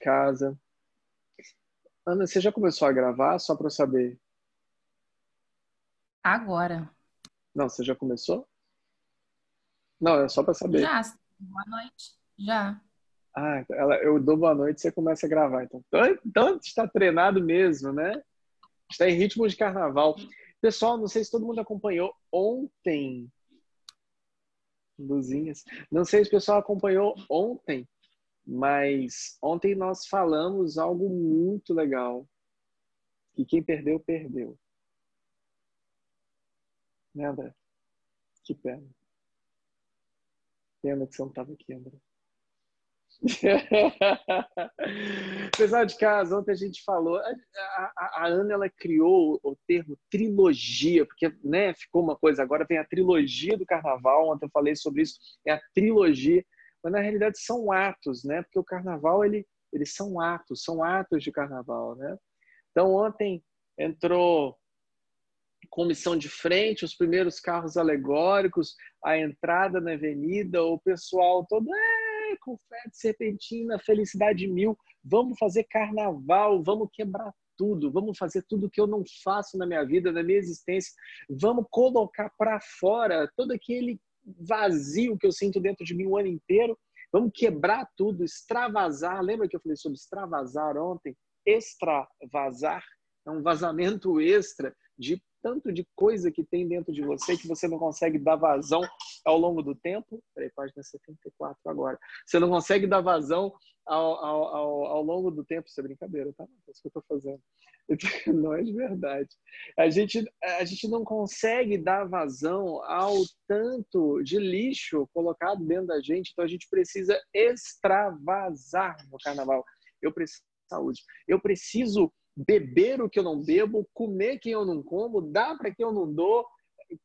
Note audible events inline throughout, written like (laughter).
casa. Ana, você já começou a gravar? Só para eu saber. Agora. Não, você já começou? Não, é só para saber. Já. Boa noite. Já. Ah, ela, eu dou boa noite e você começa a gravar. Então, então, então está treinado mesmo, né? Está em ritmo de carnaval. Pessoal, não sei se todo mundo acompanhou ontem. Luzinhas. Não sei se o pessoal acompanhou ontem, mas ontem nós falamos algo muito legal. E quem perdeu, perdeu. Né, André? Que pena. Pena que você não estava aqui, André. (laughs) Pessoal de casa, ontem a gente falou, a, a, a, Ana ela criou o termo trilogia, porque né, ficou uma coisa, agora vem a trilogia do carnaval, ontem eu falei sobre isso, é a trilogia, mas na realidade são atos, né? Porque o carnaval, ele, eles são atos, são atos de carnaval, né? Então ontem entrou comissão de frente, os primeiros carros alegóricos, a entrada na avenida, o pessoal todo, é, confete, serpentina, felicidade mil. Vamos fazer carnaval, vamos quebrar tudo, vamos fazer tudo que eu não faço na minha vida, na minha existência. Vamos colocar para fora todo aquele vazio que eu sinto dentro de mim o ano inteiro. Vamos quebrar tudo, extravasar. Lembra que eu falei sobre extravasar ontem? Extravasar é um vazamento extra de tanto de coisa que tem dentro de você que você não consegue dar vazão ao longo do tempo. Peraí, página 74 agora. Você não consegue dar vazão ao, ao, ao, ao longo do tempo. Isso é brincadeira, tá? É isso que eu estou fazendo. (laughs) Não é de verdade. A gente, a gente não consegue dar vazão ao tanto de lixo colocado dentro da gente, então a gente precisa extravasar no carnaval. Eu preciso de saúde. Eu preciso beber o que eu não bebo, comer quem eu não como, dar para quem eu não dou,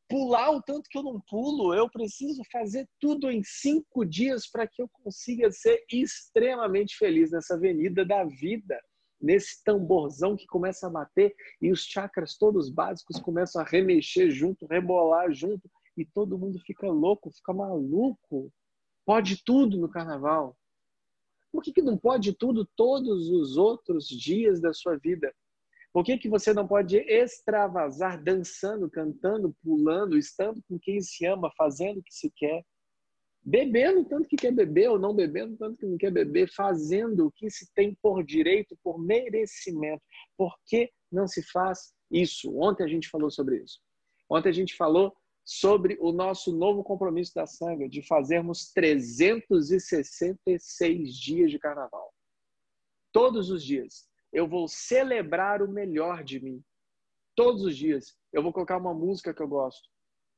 pular o tanto que eu não pulo. Eu preciso fazer tudo em cinco dias para que eu consiga ser extremamente feliz nessa avenida da vida, nesse tamborzão que começa a bater e os chakras todos básicos começam a remexer junto, rebolar junto e todo mundo fica louco, fica maluco. Pode tudo no carnaval. Por que, que não pode tudo todos os outros dias da sua vida? Por que, que você não pode extravasar dançando, cantando, pulando, estando com quem se ama, fazendo o que se quer? Bebendo tanto que quer beber ou não bebendo tanto que não quer beber, fazendo o que se tem por direito, por merecimento. Por que não se faz isso? Ontem a gente falou sobre isso. Ontem a gente falou sobre o nosso novo compromisso da Sanga de fazermos 366 dias de carnaval. Todos os dias eu vou celebrar o melhor de mim. Todos os dias eu vou colocar uma música que eu gosto.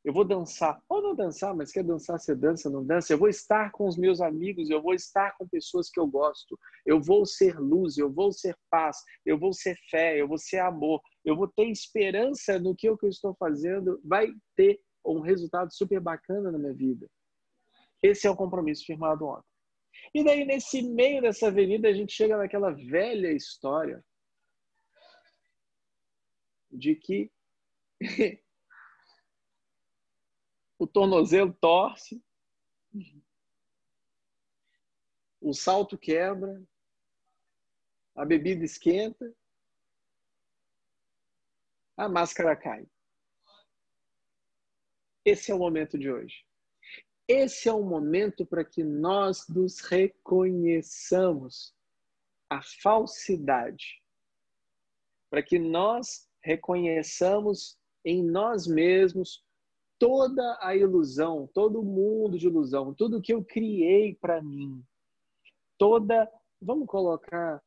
Eu vou dançar, ou não dançar, mas quer dançar, você dança, não dança. Eu vou estar com os meus amigos, eu vou estar com pessoas que eu gosto. Eu vou ser luz, eu vou ser paz, eu vou ser fé, eu vou ser amor. Eu vou ter esperança no que eu estou fazendo. Vai ter um resultado super bacana na minha vida. Esse é o compromisso firmado ontem. E daí, nesse meio dessa avenida, a gente chega naquela velha história de que (laughs) o tornozelo torce, o salto quebra, a bebida esquenta, a máscara cai. Esse é o momento de hoje. Esse é o momento para que nós nos reconheçamos a falsidade. Para que nós reconheçamos em nós mesmos toda a ilusão, todo o mundo de ilusão, tudo que eu criei para mim. Toda, vamos colocar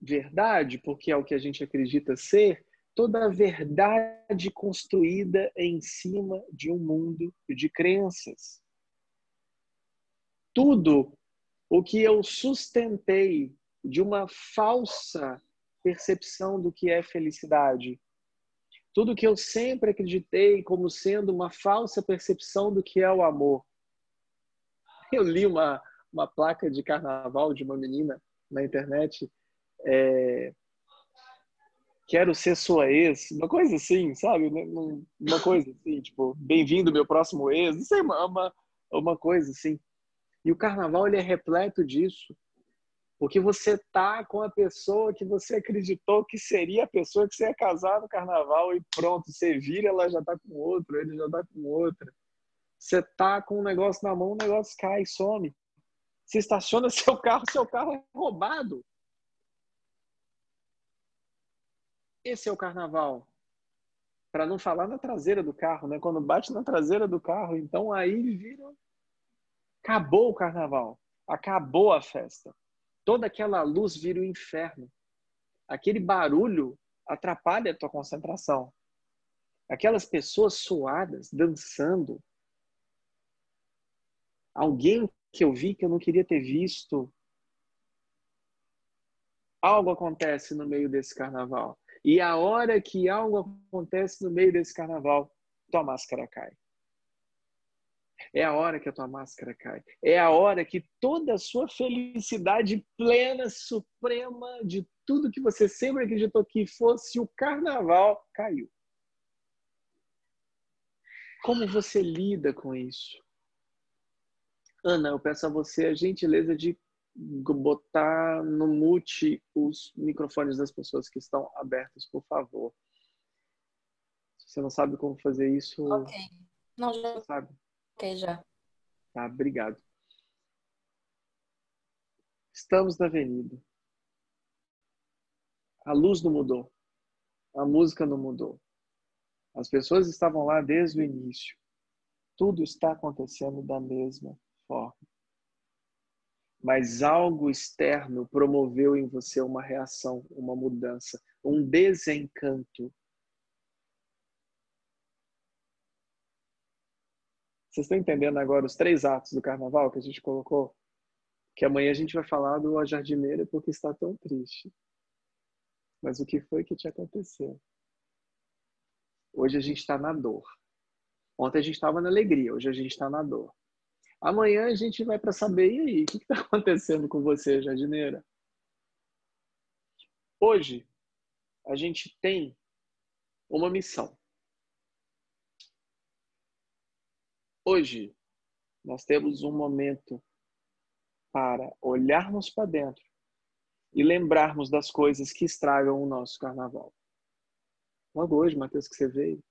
verdade, porque é o que a gente acredita ser, toda a verdade construída em cima de um mundo de crenças. Tudo o que eu sustentei de uma falsa percepção do que é felicidade. Tudo que eu sempre acreditei como sendo uma falsa percepção do que é o amor. Eu li uma, uma placa de carnaval de uma menina na internet é, quero ser sua ex, uma coisa assim, sabe? Uma coisa assim, tipo, bem-vindo meu próximo ex, não sei, uma, uma, uma coisa assim. E o carnaval ele é repleto disso. Porque você tá com a pessoa que você acreditou que seria a pessoa que você ia casar no carnaval e pronto, você vira, ela já tá com outro, ele já tá com outra. Você tá com um negócio na mão, o negócio cai, some. Você estaciona (laughs) seu carro, seu carro é roubado. Esse é o carnaval. Para não falar na traseira do carro, né? Quando bate na traseira do carro, então aí vira. Acabou o carnaval. Acabou a festa. Toda aquela luz vira o inferno. Aquele barulho atrapalha a tua concentração. Aquelas pessoas suadas, dançando. Alguém que eu vi que eu não queria ter visto. Algo acontece no meio desse carnaval. E a hora que algo acontece no meio desse carnaval, tua máscara cai. É a hora que a tua máscara cai. É a hora que toda a sua felicidade plena, suprema, de tudo que você sempre acreditou que fosse o carnaval, caiu. Como você lida com isso? Ana, eu peço a você a gentileza de botar no mute os microfones das pessoas que estão abertos, por favor. Se você não sabe como fazer isso. Ok. Não, já. Sabe? Ok, já. Tá, obrigado. Estamos na avenida. A luz não mudou. A música não mudou. As pessoas estavam lá desde o início. Tudo está acontecendo da mesma forma mas algo externo promoveu em você uma reação, uma mudança, um desencanto. Vocês estão entendendo agora os três atos do carnaval que a gente colocou? Que amanhã a gente vai falar do A Jardineira porque está tão triste. Mas o que foi que te aconteceu? Hoje a gente está na dor. Ontem a gente estava na alegria, hoje a gente está na dor. Amanhã a gente vai para saber, e aí, o que está (laughs) acontecendo com você, jardineira? Hoje, a gente tem uma missão. Hoje, nós temos um momento para olharmos para dentro e lembrarmos das coisas que estragam o nosso carnaval. Logo hoje, Matheus, que você veio.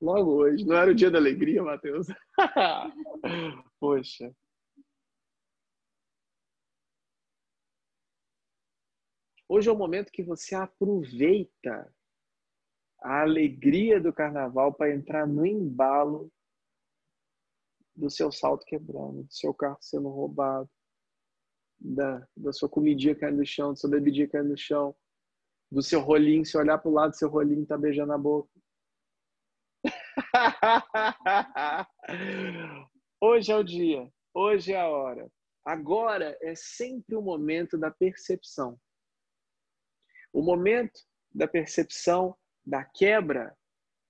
Logo hoje. Não era o dia da alegria, Matheus? (laughs) Poxa. Hoje é o momento que você aproveita a alegria do carnaval para entrar no embalo do seu salto quebrando, do seu carro sendo roubado, da, da sua comidinha caindo no chão, da sua bebidinha caindo no chão, do seu rolinho, se olhar para o lado, seu rolinho tá beijando a boca. (laughs) hoje é o dia, hoje é a hora. Agora é sempre o momento da percepção. O momento da percepção da quebra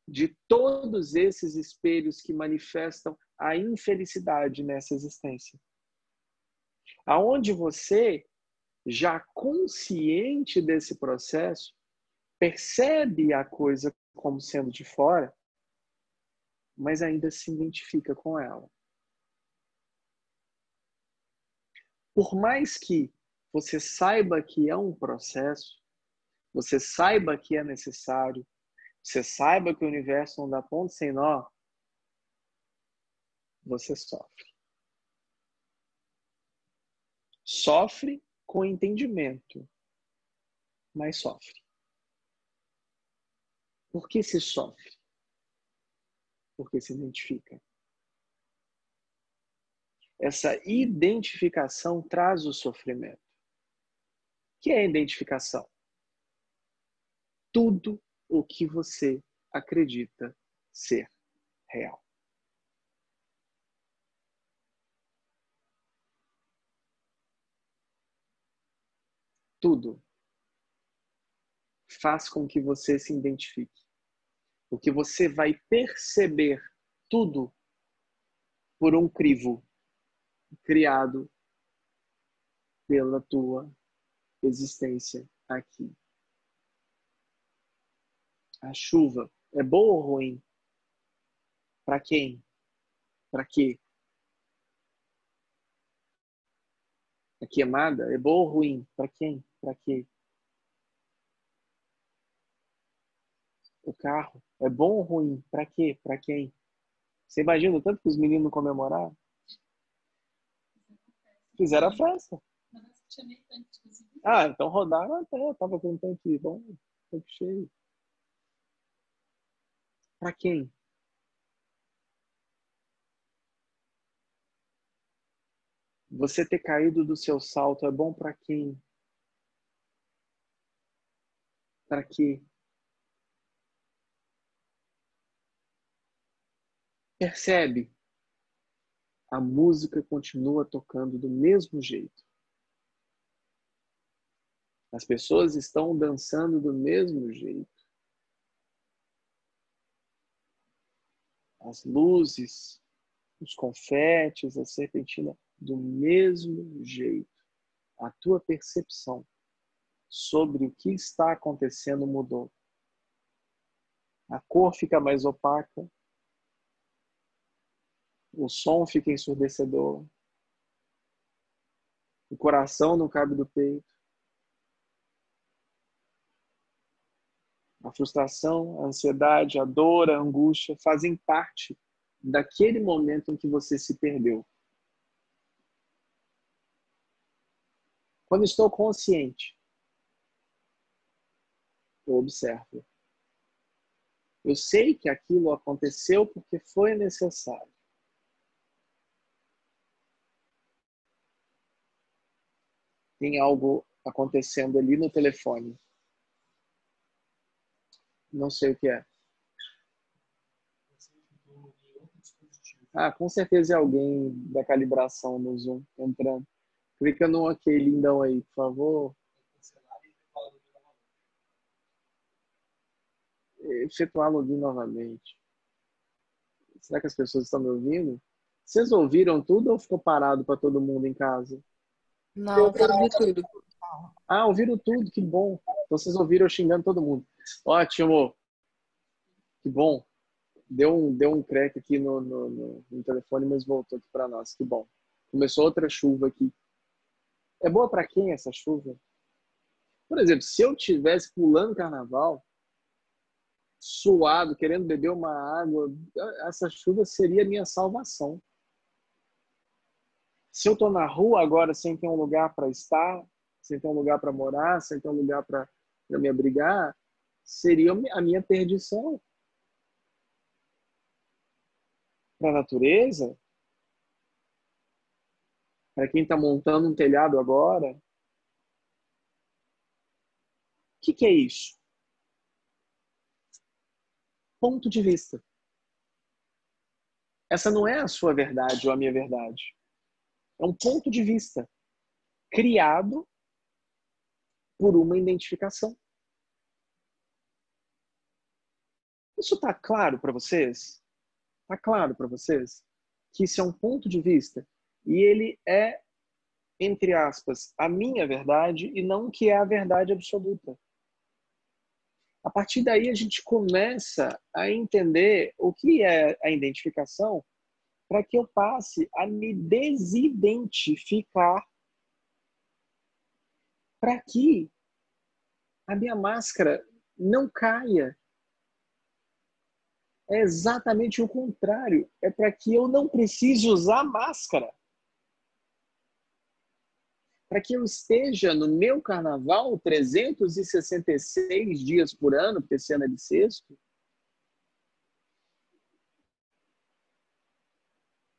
de todos esses espelhos que manifestam a infelicidade nessa existência. Aonde você, já consciente desse processo, percebe a coisa como sendo de fora mas ainda se identifica com ela. Por mais que você saiba que é um processo, você saiba que é necessário, você saiba que o universo não dá ponto sem nó, você sofre. Sofre com entendimento, mas sofre. Por que se sofre? Porque se identifica. Essa identificação traz o sofrimento. O que é identificação? Tudo o que você acredita ser real. Tudo faz com que você se identifique. Porque você vai perceber tudo por um crivo criado pela tua existência aqui. A chuva é boa ou ruim? Para quem? Para quê? A queimada é boa ou ruim? Para quem? Para quê? O carro é bom ou ruim? Para quê? Para quem? Você imagina tanto que os meninos comemoraram? Fizeram a festa. Ah, então rodaram até. Eu tava com um tanque bom, tanque cheio. Para quem? Você ter caído do seu salto é bom para quem? Para quê? Percebe? A música continua tocando do mesmo jeito. As pessoas estão dançando do mesmo jeito. As luzes, os confetes, a serpentina, do mesmo jeito. A tua percepção sobre o que está acontecendo mudou. A cor fica mais opaca, o som fica ensurdecedor, o coração não cabe do peito, a frustração, a ansiedade, a dor, a angústia fazem parte daquele momento em que você se perdeu. Quando estou consciente, eu observo. Eu sei que aquilo aconteceu porque foi necessário. Tem algo acontecendo ali no telefone. Não sei o que é. Ah, com certeza é alguém da calibração no Zoom entrando. Clica no ok lindão aí, por favor. Efetuar login novamente. Será que as pessoas estão me ouvindo? Vocês ouviram tudo ou ficou parado para todo mundo em casa? Não, eu ouvi tudo. Ah, ouviram tudo, que bom. Então vocês ouviram eu xingando todo mundo. Ótimo. Que bom. Deu um, deu um crack aqui no, no, no, no telefone, mas voltou aqui para nós. Que bom. Começou outra chuva aqui. É boa para quem essa chuva? Por exemplo, se eu tivesse pulando carnaval, suado, querendo beber uma água, essa chuva seria minha salvação. Se eu estou na rua agora sem ter um lugar para estar, sem ter um lugar para morar, sem ter um lugar para me abrigar, seria a minha perdição. Para a natureza, para quem está montando um telhado agora. O que, que é isso? Ponto de vista. Essa não é a sua verdade ou a minha verdade. É um ponto de vista criado por uma identificação. Isso está claro para vocês? Está claro para vocês que isso é um ponto de vista e ele é, entre aspas, a minha verdade e não que é a verdade absoluta. A partir daí a gente começa a entender o que é a identificação para que eu passe a me desidentificar para que a minha máscara não caia. É exatamente o contrário. É para que eu não precise usar máscara para que eu esteja no meu carnaval 366 dias por ano, porque esse ano é de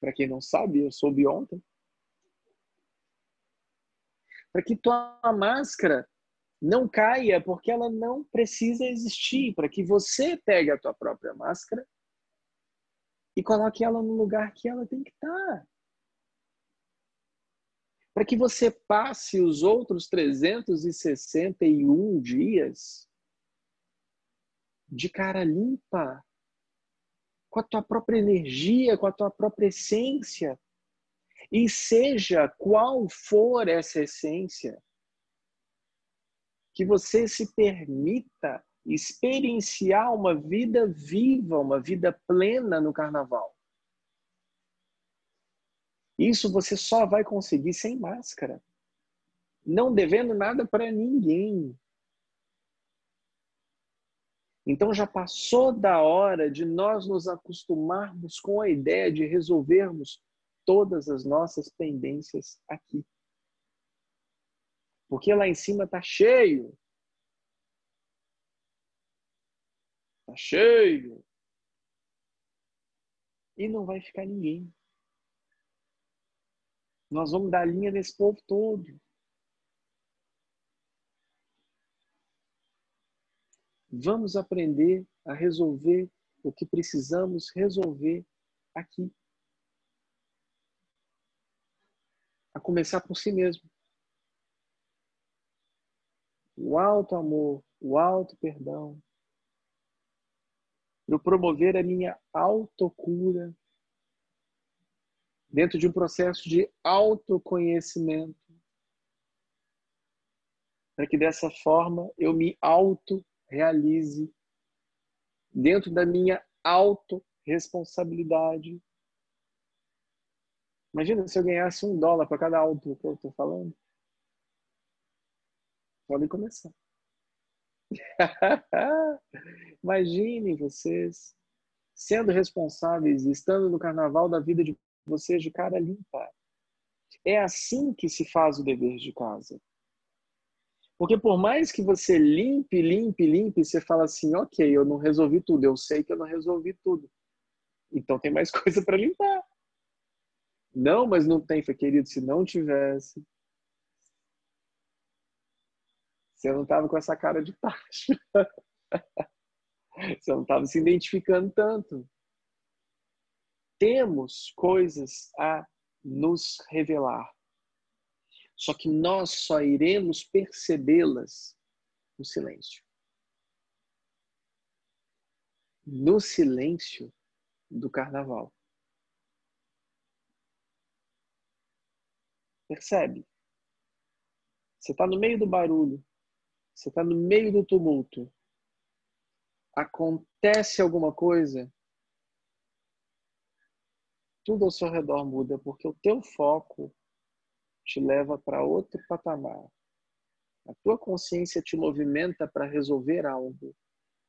Para quem não sabe, eu soube ontem. Para que tua máscara não caia, porque ela não precisa existir, para que você pegue a tua própria máscara e coloque ela no lugar que ela tem que estar para que você passe os outros 361 dias de cara limpa, com a tua própria energia, com a tua própria essência. E seja qual for essa essência, que você se permita experienciar uma vida viva, uma vida plena no carnaval. Isso você só vai conseguir sem máscara. não devendo nada para ninguém. Então já passou da hora de nós nos acostumarmos com a ideia de resolvermos todas as nossas pendências aqui. Porque lá em cima está cheio. Está cheio. E não vai ficar ninguém. Nós vamos dar linha nesse povo todo. Vamos aprender a resolver o que precisamos resolver aqui. A começar por si mesmo. O alto amor, o alto perdão. Eu promover a minha autocura dentro de um processo de autoconhecimento, para que dessa forma eu me auto realize dentro da minha autorresponsabilidade. Imagina se eu ganhasse um dólar para cada auto que eu estou falando. Podem começar. (laughs) Imaginem vocês sendo responsáveis, estando no carnaval da vida de vocês de cara limpa. É assim que se faz o dever de casa. Porque por mais que você limpe, limpe, limpe, você fala assim, ok, eu não resolvi tudo, eu sei que eu não resolvi tudo. Então tem mais (laughs) coisa para limpar. Não, mas não tem, foi querido, se não tivesse. Você não estava com essa cara de taxa. (laughs) Você não estava se identificando tanto. Temos coisas a nos revelar. Só que nós só iremos percebê-las no silêncio. No silêncio do carnaval. Percebe? Você está no meio do barulho, você está no meio do tumulto. Acontece alguma coisa, tudo ao seu redor muda, porque o teu foco te leva para outro patamar. A tua consciência te movimenta para resolver algo,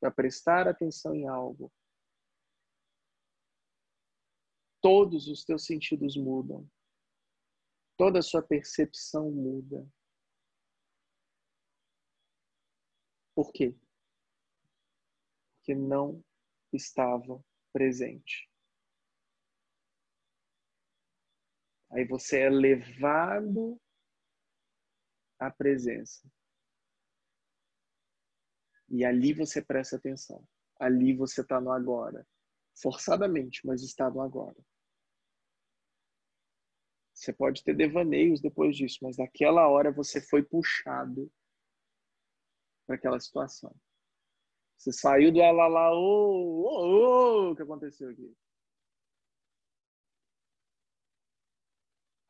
para prestar atenção em algo. Todos os teus sentidos mudam. Toda a sua percepção muda. Por quê? Porque não estava presente. Aí você é levado à presença. E ali você presta atenção. Ali você está no agora. Forçadamente, mas está no agora. Você pode ter devaneios depois disso, mas naquela hora você foi puxado para aquela situação. Você saiu do alalá, ô, ô, ô, o que aconteceu aqui?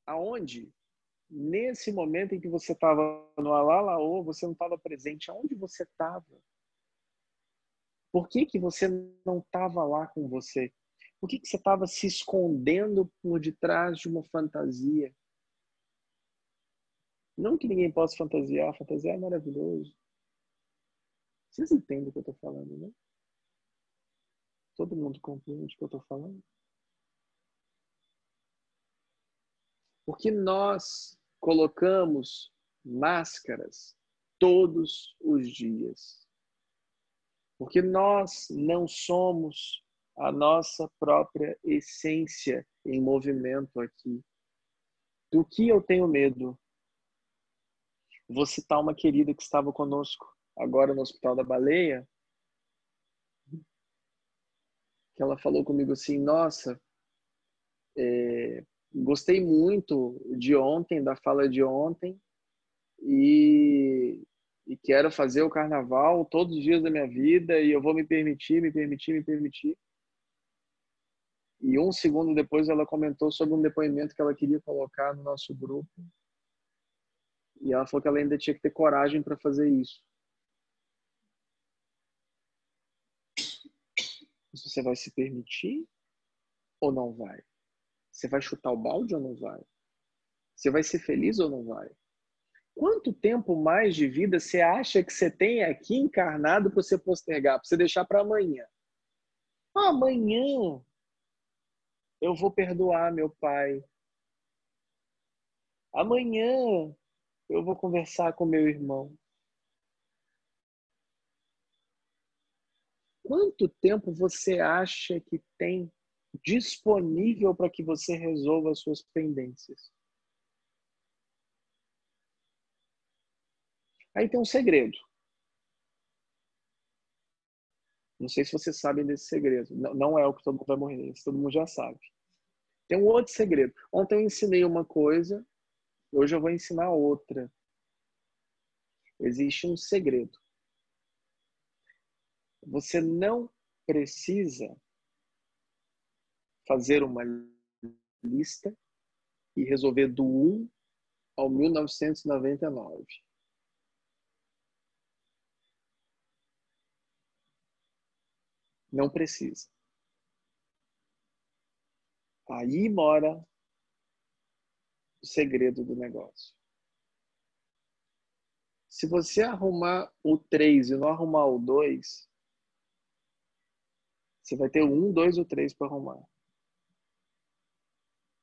Aonde nesse momento em que você estava no Alalaô, você não estava presente, aonde você estava? Por que, que você não estava lá com você? Por que, que você estava se escondendo por detrás de uma fantasia? Não que ninguém possa fantasiar, fantasiar é maravilhoso. Vocês entendem o que eu estou falando, né? Todo mundo compreende o que eu estou falando? Porque nós colocamos máscaras todos os dias. Porque nós não somos a nossa própria essência em movimento aqui. Do que eu tenho medo? Vou citar uma querida que estava conosco agora no Hospital da Baleia, que ela falou comigo assim: Nossa, é, gostei muito de ontem, da fala de ontem, e, e quero fazer o carnaval todos os dias da minha vida e eu vou me permitir, me permitir, me permitir. E um segundo depois ela comentou sobre um depoimento que ela queria colocar no nosso grupo. E ela falou que ela ainda tinha que ter coragem para fazer isso. Você vai se permitir ou não vai? Você vai chutar o balde ou não vai? Você vai ser feliz ou não vai? Quanto tempo mais de vida você acha que você tem aqui encarnado para você postergar, para você deixar para amanhã? Amanhã eu vou perdoar meu pai. Amanhã eu vou conversar com meu irmão. Quanto tempo você acha que tem disponível para que você resolva as suas pendências? Aí tem um segredo. Não sei se vocês sabem desse segredo. Não, não é o que todo mundo vai morrer, isso todo mundo já sabe. Tem um outro segredo. Ontem eu ensinei uma coisa, hoje eu vou ensinar outra. Existe um segredo. Você não precisa fazer uma lista e resolver do 1 ao 1999. Não precisa. Aí mora o segredo do negócio. Se você arrumar o 3 e não arrumar o 2, você vai ter o 1, 2 ou 3 para arrumar.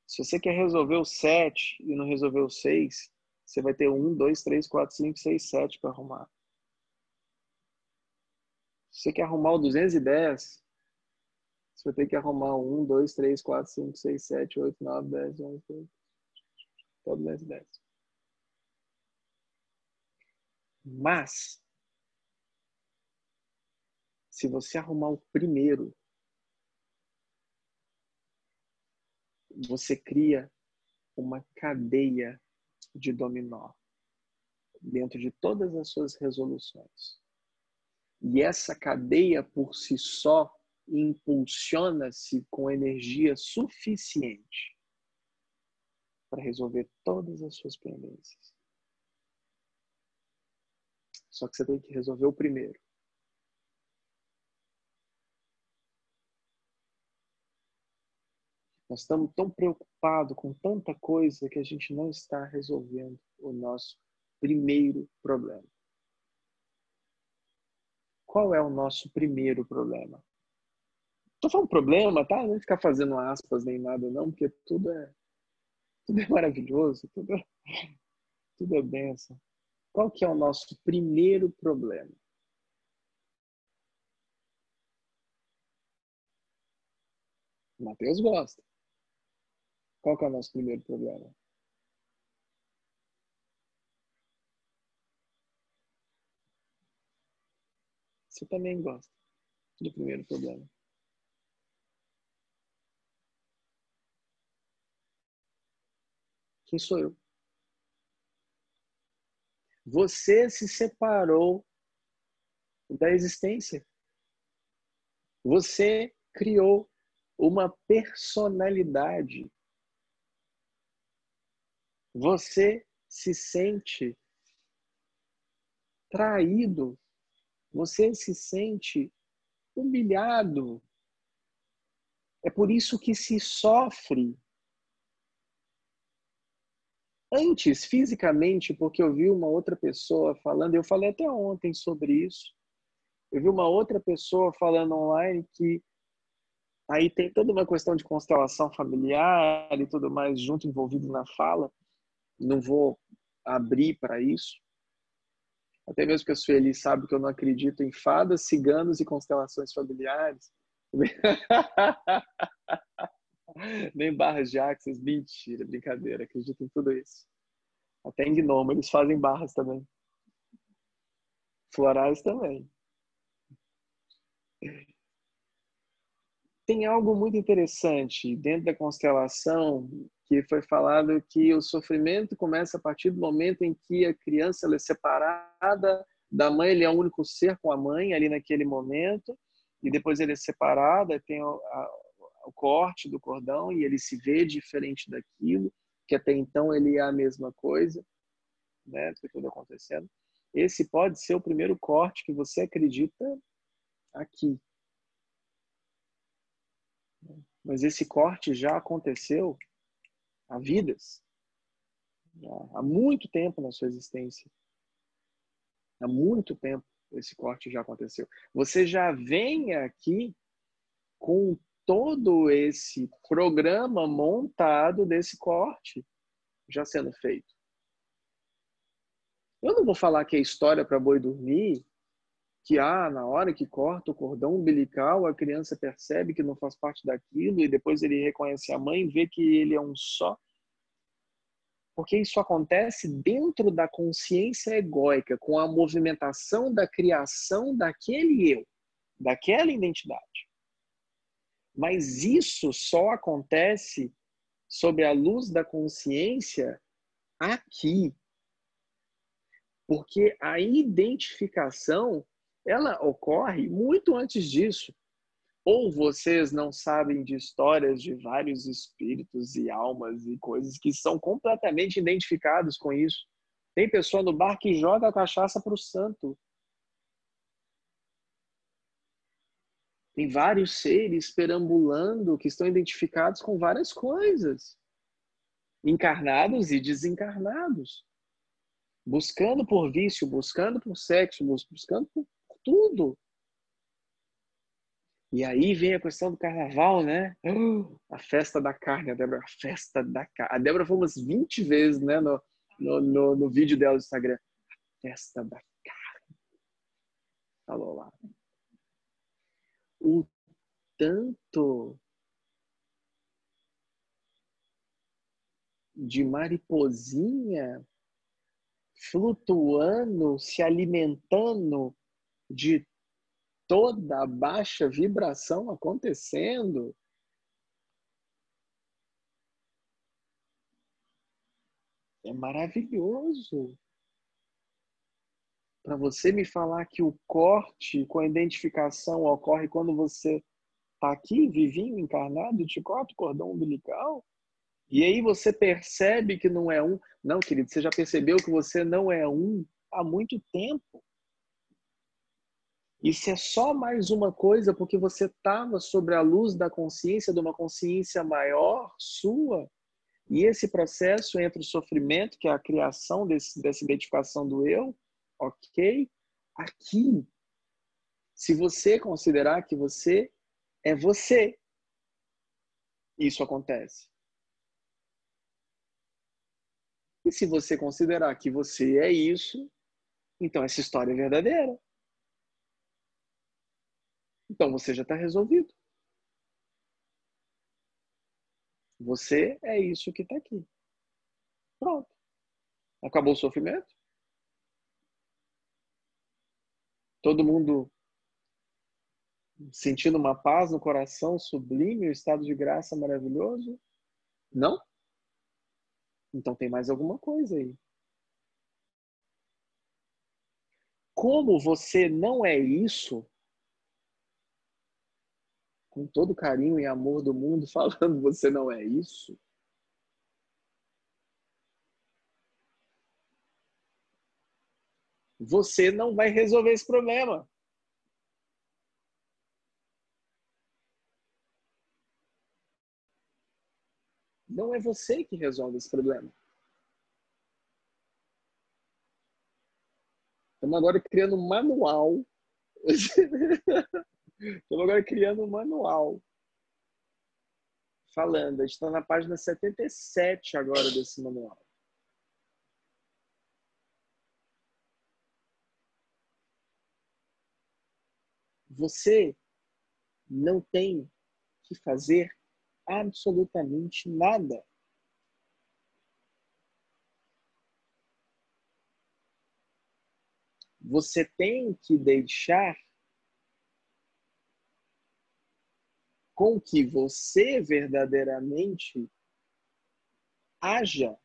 Se você quer resolver o 7 e não resolver o 6, você vai ter 1, 2, 3, 4, 5, 6, 7 para arrumar. Se você quer arrumar o 210, você vai ter que arrumar o 1, 2, 3, 4, 5, 6, 7, 8, 9, 10, 11, 12, até o 210. Mas, se você arrumar o primeiro, você cria uma cadeia de dominó dentro de todas as suas resoluções. E essa cadeia por si só impulsiona-se com energia suficiente para resolver todas as suas pendências. Só que você tem que resolver o primeiro. Nós estamos tão preocupados com tanta coisa que a gente não está resolvendo o nosso primeiro problema. Qual é o nosso primeiro problema? Estou falando problema, tá? Não ficar fazendo aspas nem nada, não, porque tudo é, tudo é maravilhoso, tudo é, tudo é benção. Qual que é o nosso primeiro problema? Mateus gosta. Qual é o nosso primeiro problema? Você também gosta do primeiro problema. Quem sou eu? Você se separou da existência. Você criou uma personalidade você se sente traído, você se sente humilhado. É por isso que se sofre. Antes, fisicamente, porque eu vi uma outra pessoa falando, eu falei até ontem sobre isso. Eu vi uma outra pessoa falando online que aí tem toda uma questão de constelação familiar e tudo mais junto envolvido na fala não vou abrir para isso. Até mesmo que a Sueli sabe que eu não acredito em fadas, ciganos e constelações familiares. (laughs) Nem barras de axis, mentira, brincadeira, acredito em tudo isso. Até em gnomo, eles fazem barras também. Florais também. Tem algo muito interessante dentro da constelação que foi falado que o sofrimento começa a partir do momento em que a criança é separada da mãe, ele é o único ser com a mãe ali naquele momento, e depois ele é separado, tem o, a, o corte do cordão e ele se vê diferente daquilo, que até então ele é a mesma coisa, né, tudo acontecendo. Esse pode ser o primeiro corte que você acredita aqui. Mas esse corte já aconteceu há vidas. há muito tempo na sua existência. Há muito tempo esse corte já aconteceu. Você já vem aqui com todo esse programa montado desse corte já sendo feito. Eu não vou falar que é história para boi dormir, que ah, na hora que corta o cordão umbilical, a criança percebe que não faz parte daquilo e depois ele reconhece a mãe, vê que ele é um só. Porque isso acontece dentro da consciência egóica, com a movimentação da criação daquele eu, daquela identidade. Mas isso só acontece sob a luz da consciência aqui. Porque a identificação ela ocorre muito antes disso. Ou vocês não sabem de histórias de vários espíritos e almas e coisas que são completamente identificados com isso. Tem pessoa no bar que joga a cachaça para o santo. Tem vários seres perambulando que estão identificados com várias coisas, encarnados e desencarnados, buscando por vício, buscando por sexo, buscando por tudo. E aí vem a questão do carnaval, né? (gasps) a festa da carne, a Débora, a festa da carne. A Débora foi umas 20 vezes, né, no, no, no, no vídeo dela do Instagram. Festa da carne. Falou lá. O tanto de mariposinha flutuando, se alimentando de toda a baixa vibração acontecendo. É maravilhoso. Para você me falar que o corte com a identificação ocorre quando você está aqui, vivinho, encarnado, te corta o cordão umbilical, e aí você percebe que não é um. Não, querido, você já percebeu que você não é um há muito tempo. Isso é só mais uma coisa porque você estava sobre a luz da consciência, de uma consciência maior sua. E esse processo entre o sofrimento, que é a criação desse, dessa identificação do eu, ok? Aqui, se você considerar que você é você, isso acontece. E se você considerar que você é isso, então essa história é verdadeira. Então você já está resolvido. Você é isso que está aqui. Pronto. Acabou o sofrimento? Todo mundo sentindo uma paz no coração sublime, um estado de graça maravilhoso? Não? Então tem mais alguma coisa aí. Como você não é isso, com todo carinho e amor do mundo, (laughs) falando você não é isso? Você não vai resolver esse problema. Não é você que resolve esse problema. Estamos agora criando um manual (laughs) Estou agora criando um manual falando. A gente está na página 77 agora desse manual. Você não tem que fazer absolutamente nada. Você tem que deixar com que você verdadeiramente haja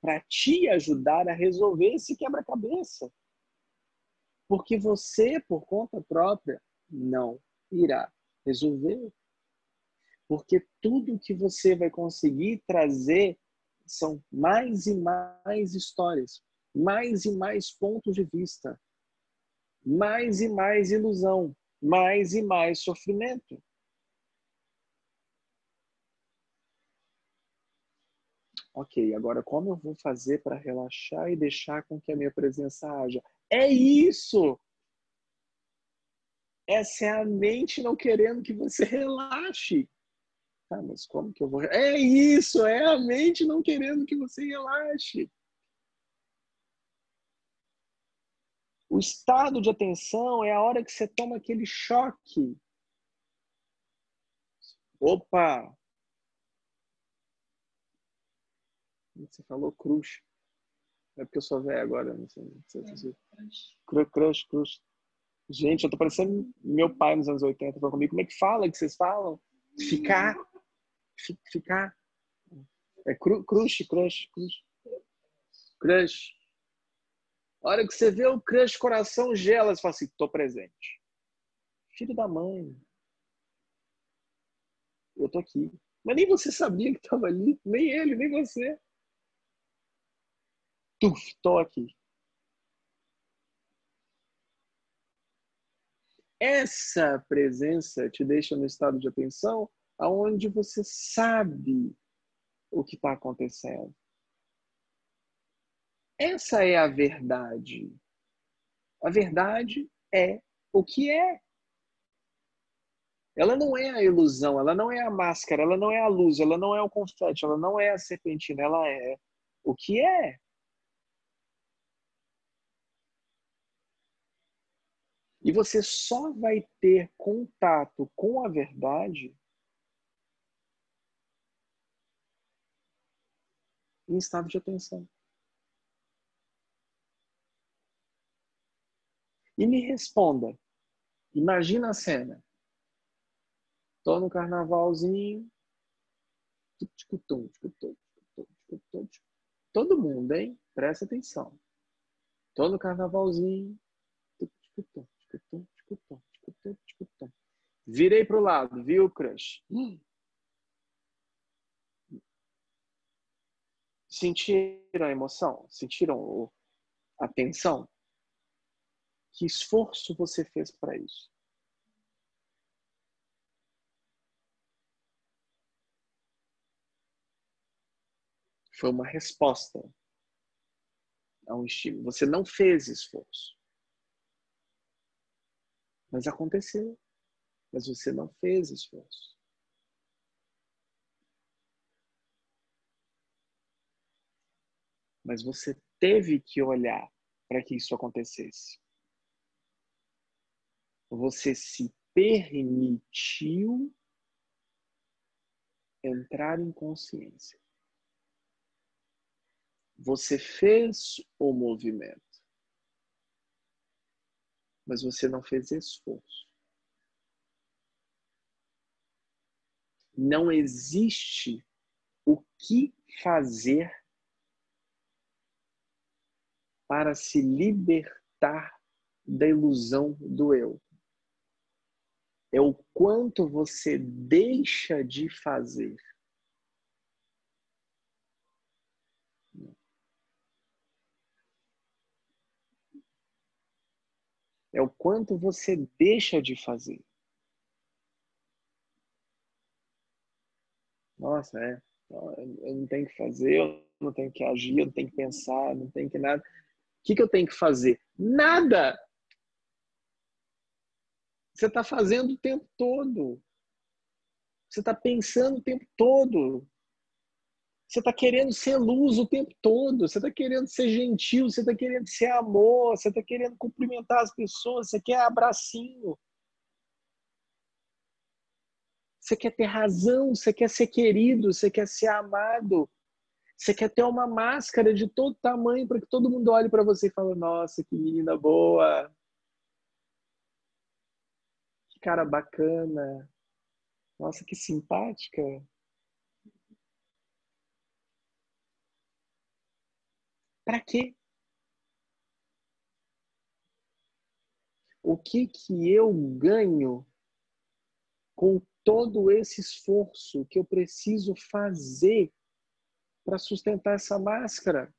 para te ajudar a resolver esse quebra-cabeça. Porque você, por conta própria, não irá resolver. Porque tudo que você vai conseguir trazer são mais e mais histórias, mais e mais pontos de vista, mais e mais ilusão, mais e mais sofrimento. Ok, agora como eu vou fazer para relaxar e deixar com que a minha presença haja? É isso! Essa é a mente não querendo que você relaxe. Tá, mas como que eu vou. É isso! É a mente não querendo que você relaxe. O estado de atenção é a hora que você toma aquele choque. Opa! Você falou cruz. É porque eu sou velho agora, não sei. Não sei, se... Cruz, cruz, cruz. Gente, eu tô parecendo meu pai nos anos 80 falando comigo. Como é que fala que vocês falam? Ficar. Ficar. É cru, crush, crush, crush. Crush. A hora que você vê o crush, coração gela, você fala assim, tô presente. Filho da mãe. Eu tô aqui. Mas nem você sabia que estava ali, nem ele, nem você. Tuf, tô aqui. Essa presença te deixa no estado de atenção aonde você sabe o que está acontecendo. Essa é a verdade. A verdade é o que é. Ela não é a ilusão, ela não é a máscara, ela não é a luz, ela não é o confete, ela não é a serpentina, ela é o que é. E você só vai ter contato com a verdade em estado de atenção. E me responda. Imagina a cena. Tô no carnavalzinho. Todo mundo, hein? Presta atenção. Tô no carnavalzinho. Virei pro lado, viu, crush? Sentiram a emoção? Sentiram a tensão? Que esforço você fez para isso? Foi uma resposta a um estímulo. Você não fez esforço. Mas aconteceu. Mas você não fez esforço. Mas você teve que olhar para que isso acontecesse você se permitiu entrar em consciência. Você fez o movimento, mas você não fez esforço. Não existe o que fazer para se libertar da ilusão do eu é o quanto você deixa de fazer. É o quanto você deixa de fazer. Nossa, é. Eu não tenho que fazer, eu não tenho que agir, eu não tenho que pensar, não tenho que nada. O que, que eu tenho que fazer? Nada! Você está fazendo o tempo todo. Você está pensando o tempo todo. Você está querendo ser luz o tempo todo. Você está querendo ser gentil. Você está querendo ser amor. Você está querendo cumprimentar as pessoas. Você quer abracinho. Você quer ter razão. Você quer ser querido. Você quer ser amado. Você quer ter uma máscara de todo tamanho para que todo mundo olhe para você e fale: Nossa, que menina boa cara bacana. Nossa, que simpática. Para quê? O que que eu ganho com todo esse esforço que eu preciso fazer para sustentar essa máscara?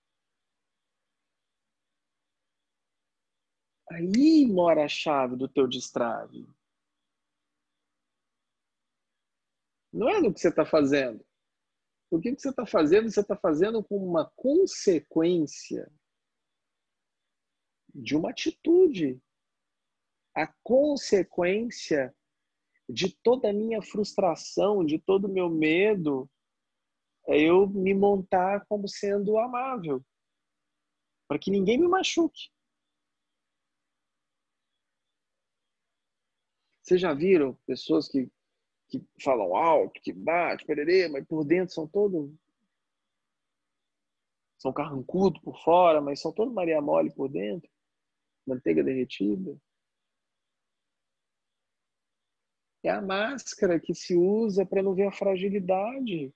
Aí mora a chave do teu destrave. Não é no que você está fazendo. O que, você está fazendo? Você está fazendo com uma consequência de uma atitude. A consequência de toda a minha frustração, de todo o meu medo, é eu me montar como sendo amável, para que ninguém me machuque. Vocês já viram pessoas que, que falam alto, que bate, pererê, mas por dentro são todo são carrancudo por fora, mas são todo Maria Mole por dentro, manteiga derretida. É a máscara que se usa para não ver a fragilidade.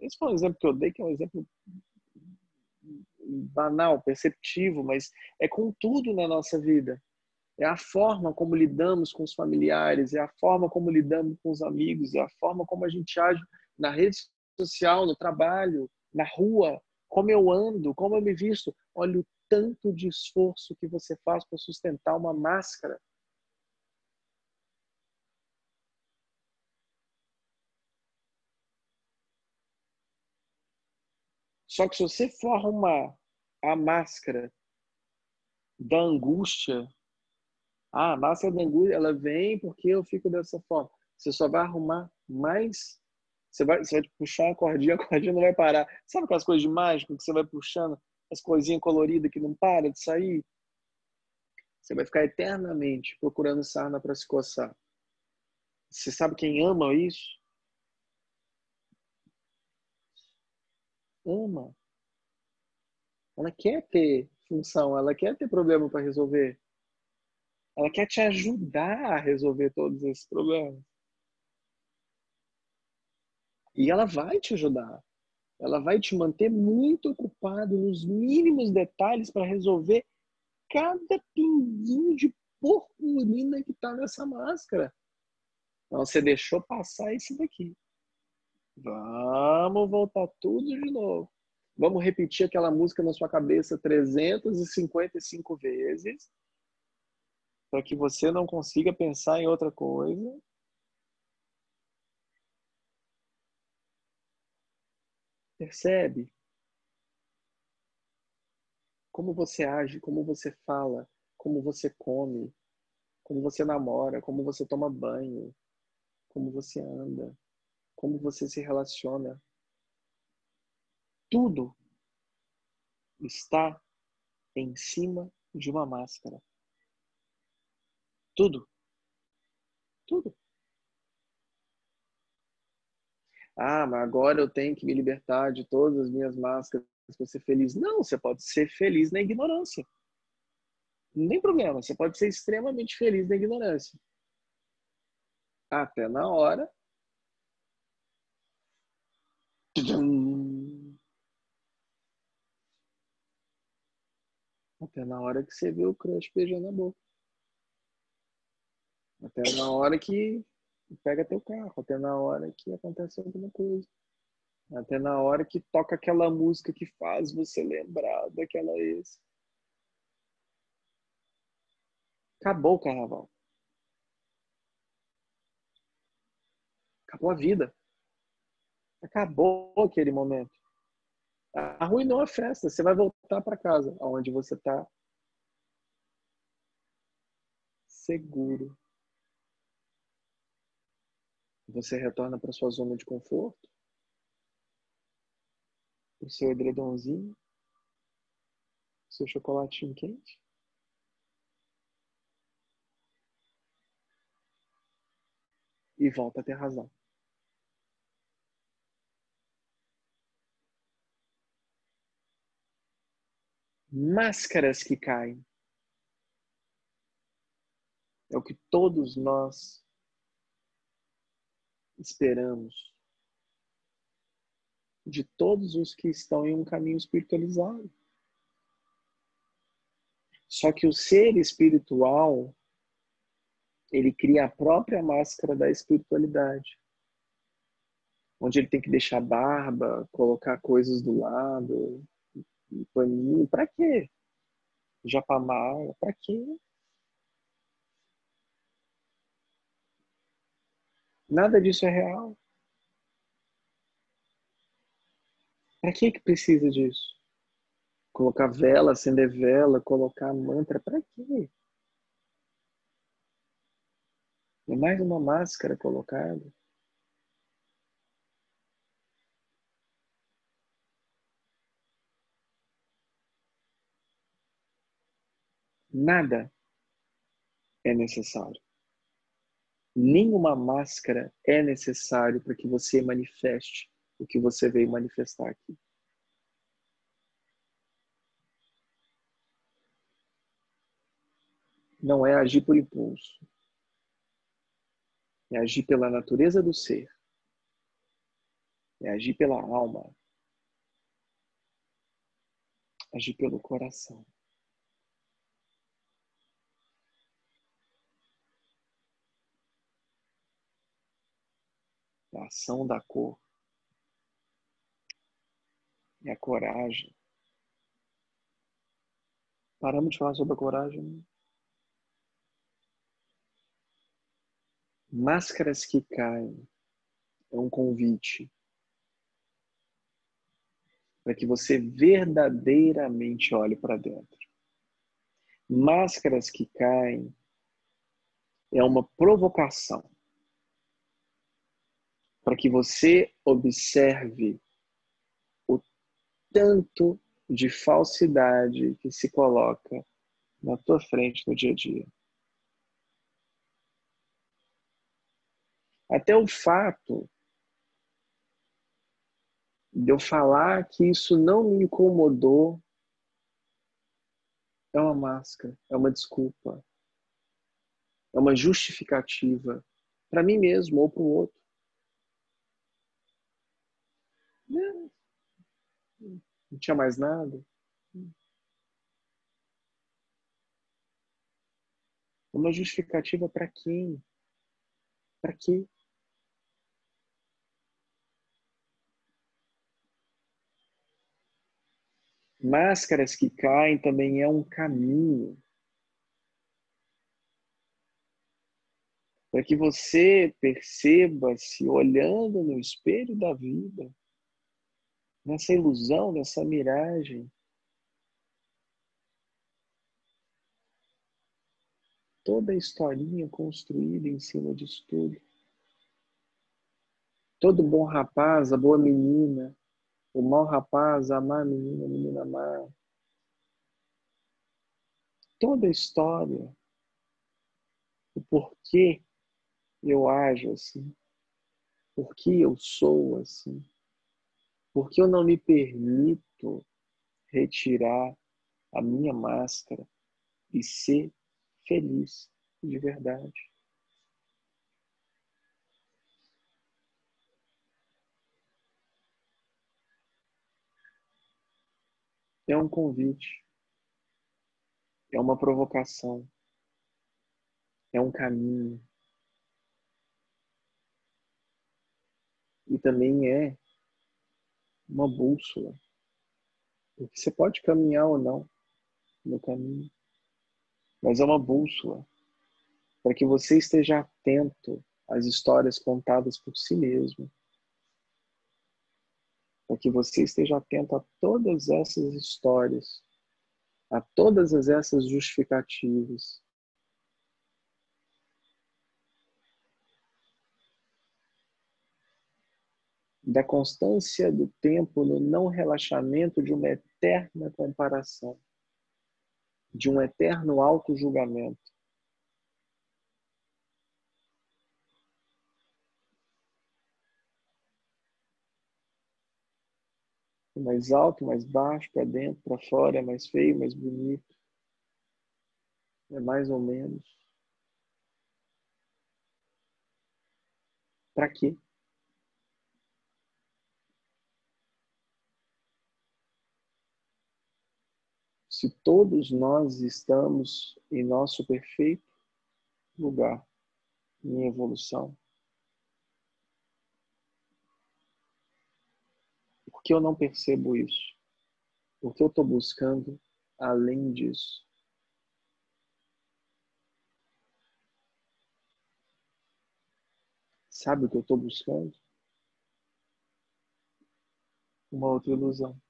Esse foi um exemplo que eu dei, que é um exemplo banal, perceptivo, mas é com tudo na nossa vida. É a forma como lidamos com os familiares, é a forma como lidamos com os amigos, é a forma como a gente age na rede social, no trabalho, na rua, como eu ando, como eu me visto. Olha o tanto de esforço que você faz para sustentar uma máscara Só que se você for arrumar a máscara da angústia, ah, a máscara da angústia, ela vem porque eu fico dessa forma. Você só vai arrumar mais. Você vai, você vai puxar a cordinha, (laughs) a cordinha não vai parar. Sabe aquelas coisas de mágico que você vai puxando, as coisinhas coloridas que não para de sair? Você vai ficar eternamente procurando sarna para se coçar. Você sabe quem ama isso? ama. Ela quer ter função, ela quer ter problema para resolver. Ela quer te ajudar a resolver todos esses problemas. E ela vai te ajudar. Ela vai te manter muito ocupado nos mínimos detalhes para resolver cada pinguinho de purpurina que está nessa máscara. Então, você deixou passar esse daqui. Vamos voltar tudo de novo. Vamos repetir aquela música na sua cabeça 355 vezes, para que você não consiga pensar em outra coisa. Percebe? Como você age, como você fala, como você come, como você namora, como você toma banho, como você anda como você se relaciona. Tudo está em cima de uma máscara. Tudo. Tudo. Ah, mas agora eu tenho que me libertar de todas as minhas máscaras para ser feliz. Não, você pode ser feliz na ignorância. Não tem problema, você pode ser extremamente feliz na ignorância. Até na hora até na hora que você vê o crush beijando a boca. Até na hora que pega teu carro. Até na hora que acontece alguma coisa. Até na hora que toca aquela música que faz você lembrar daquela ex. Acabou o carnaval. Acabou a vida. Acabou aquele momento. Arruinou a festa. Você vai voltar para casa, onde você está seguro. Você retorna para sua zona de conforto, o seu edredomzinho, seu chocolatinho quente. E volta a ter razão. máscaras que caem. É o que todos nós esperamos de todos os que estão em um caminho espiritualizado. Só que o ser espiritual, ele cria a própria máscara da espiritualidade. Onde ele tem que deixar barba, colocar coisas do lado, paninho, pra quê? Japamala, pra quê? Nada disso é real. Para que que precisa disso? Colocar vela, acender vela, colocar mantra, para quê? É mais uma máscara colocada. Nada é necessário. Nenhuma máscara é necessário para que você manifeste o que você veio manifestar aqui. Não é agir por impulso. É agir pela natureza do ser. É agir pela alma. Agir pelo coração. A ação da cor, é a coragem. Paramos de falar sobre a coragem. Máscaras que caem é um convite para que você verdadeiramente olhe para dentro. Máscaras que caem é uma provocação para que você observe o tanto de falsidade que se coloca na tua frente no dia a dia. Até o fato de eu falar que isso não me incomodou é uma máscara, é uma desculpa, é uma justificativa para mim mesmo ou para o outro. Não, não tinha mais nada. Uma justificativa para quem? Para quê? Máscaras que caem também é um caminho para que você perceba-se olhando no espelho da vida nessa ilusão, nessa miragem. Toda a historinha construída em cima de tudo. Todo bom rapaz, a boa menina, o mau rapaz, a má menina, a menina má. Toda a história, o porquê eu ajo assim, por que eu sou assim. Porque eu não me permito retirar a minha máscara e ser feliz de verdade. É um convite, é uma provocação, é um caminho. E também é uma bússola. Porque você pode caminhar ou não no caminho, mas é uma bússola para que você esteja atento às histórias contadas por si mesmo. Para que você esteja atento a todas essas histórias, a todas essas justificativas da constância do tempo no não relaxamento de uma eterna comparação, de um eterno auto-julgamento. mais alto, mais baixo, para dentro, para fora, é mais feio, mais bonito. É mais ou menos. Para quê? Se todos nós estamos em nosso perfeito lugar, em evolução, por que eu não percebo isso? Por que eu estou buscando além disso? Sabe o que eu estou buscando? uma outra ilusão.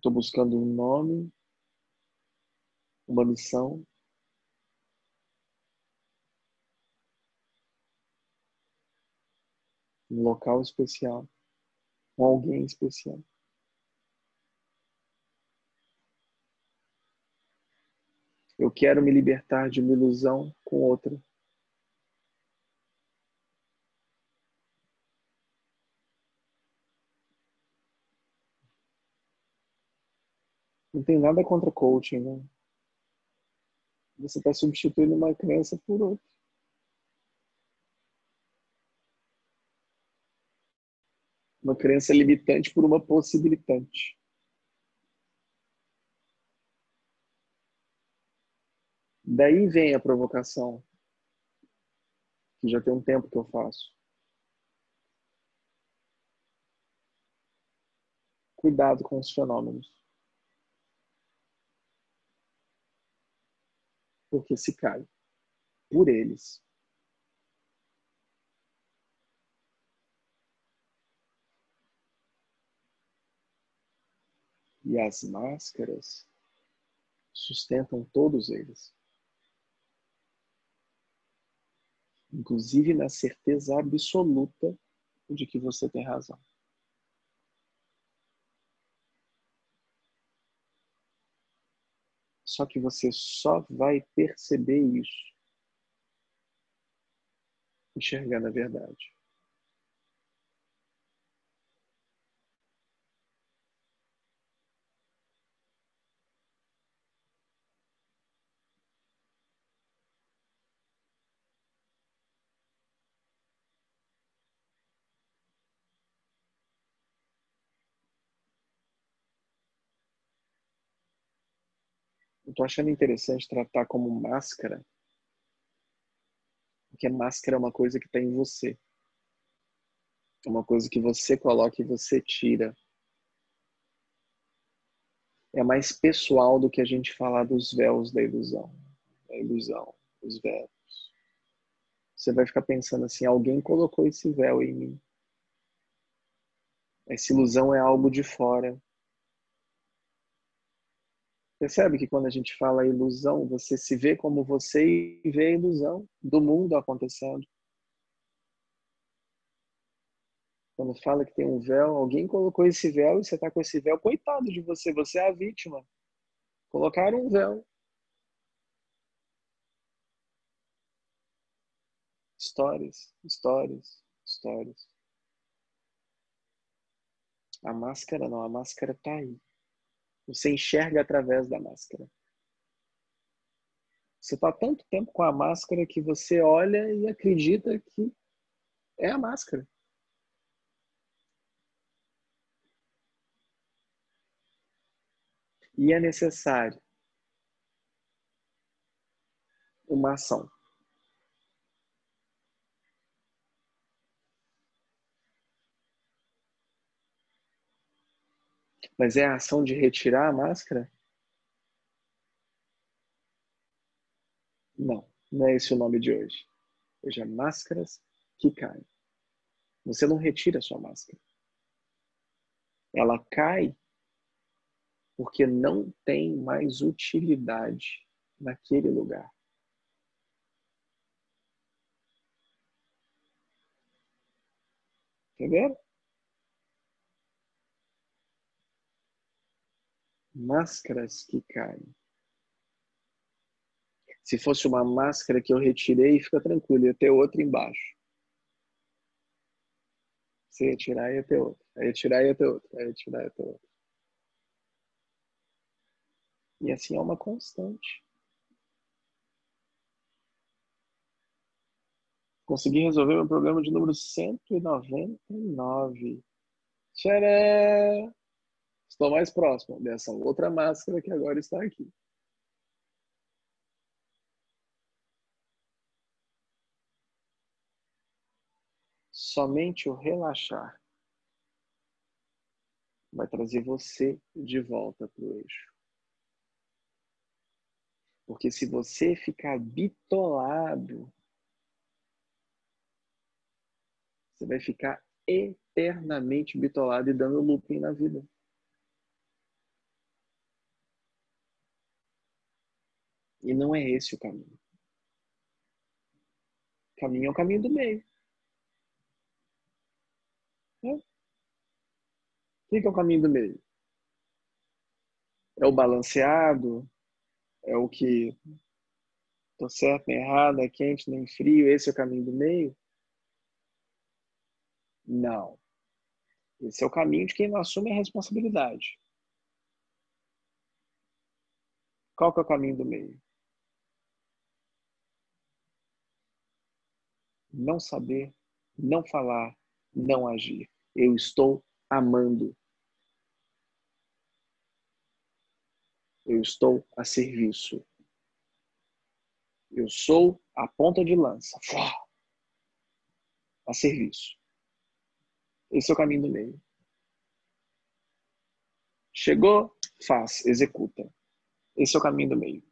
Estou buscando um nome, uma missão, um local especial, com alguém especial. Eu quero me libertar de uma ilusão com outra. Não tem nada contra coaching, né? Você está substituindo uma crença por outra. Uma crença limitante por uma possibilitante. Daí vem a provocação, que já tem um tempo que eu faço. Cuidado com os fenômenos. Porque se cai por eles. E as máscaras sustentam todos eles. inclusive na certeza absoluta de que você tem razão. Só que você só vai perceber isso enxergando a verdade. Eu tô achando interessante tratar como máscara, porque máscara é uma coisa que está em você. É uma coisa que você coloca e você tira. É mais pessoal do que a gente falar dos véus da ilusão. A ilusão, os véus. Você vai ficar pensando assim: alguém colocou esse véu em mim. Essa ilusão é algo de fora. Percebe que quando a gente fala ilusão, você se vê como você e vê a ilusão do mundo acontecendo. Quando fala que tem um véu, alguém colocou esse véu e você está com esse véu, coitado de você, você é a vítima. Colocaram um véu. Histórias, histórias, histórias. A máscara não, a máscara está aí. Você enxerga através da máscara. Você está tanto tempo com a máscara que você olha e acredita que é a máscara. E é necessário uma ação. Mas é a ação de retirar a máscara? Não, não é esse o nome de hoje. Hoje é máscaras que caem. Você não retira a sua máscara. Ela cai porque não tem mais utilidade naquele lugar. Entenderam? Máscaras que caem. Se fosse uma máscara que eu retirei, fica tranquilo, ia ter outra embaixo. Se ia tirar, ia ter outra. Aí tirar, ia ter outra. Aí tirar, ia ter outra. E assim é uma constante. Consegui resolver meu problema de número 199. Tcharam! Estou mais próximo dessa outra máscara que agora está aqui. Somente o relaxar vai trazer você de volta para o eixo. Porque se você ficar bitolado, Você vai ficar eternamente bitolado e dando looping na vida. E não é esse o caminho. O caminho é o caminho do meio. É. O que é o caminho do meio? É o balanceado? É o que tô certo nem errado, é quente nem frio, esse é o caminho do meio? Não. Esse é o caminho de quem não assume a responsabilidade. Qual que é o caminho do meio? Não saber, não falar, não agir. Eu estou amando. Eu estou a serviço. Eu sou a ponta de lança. A serviço. Esse é o caminho do meio. Chegou, faz, executa. Esse é o caminho do meio.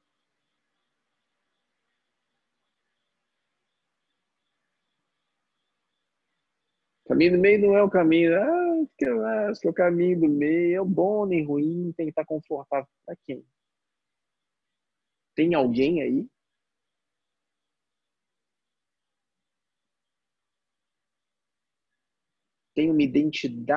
Caminho do meio não é o caminho. Ah, que eu acho que é o caminho do meio é o bom nem ruim, tem que estar confortável. Para quem? Tem alguém aí tem uma identidade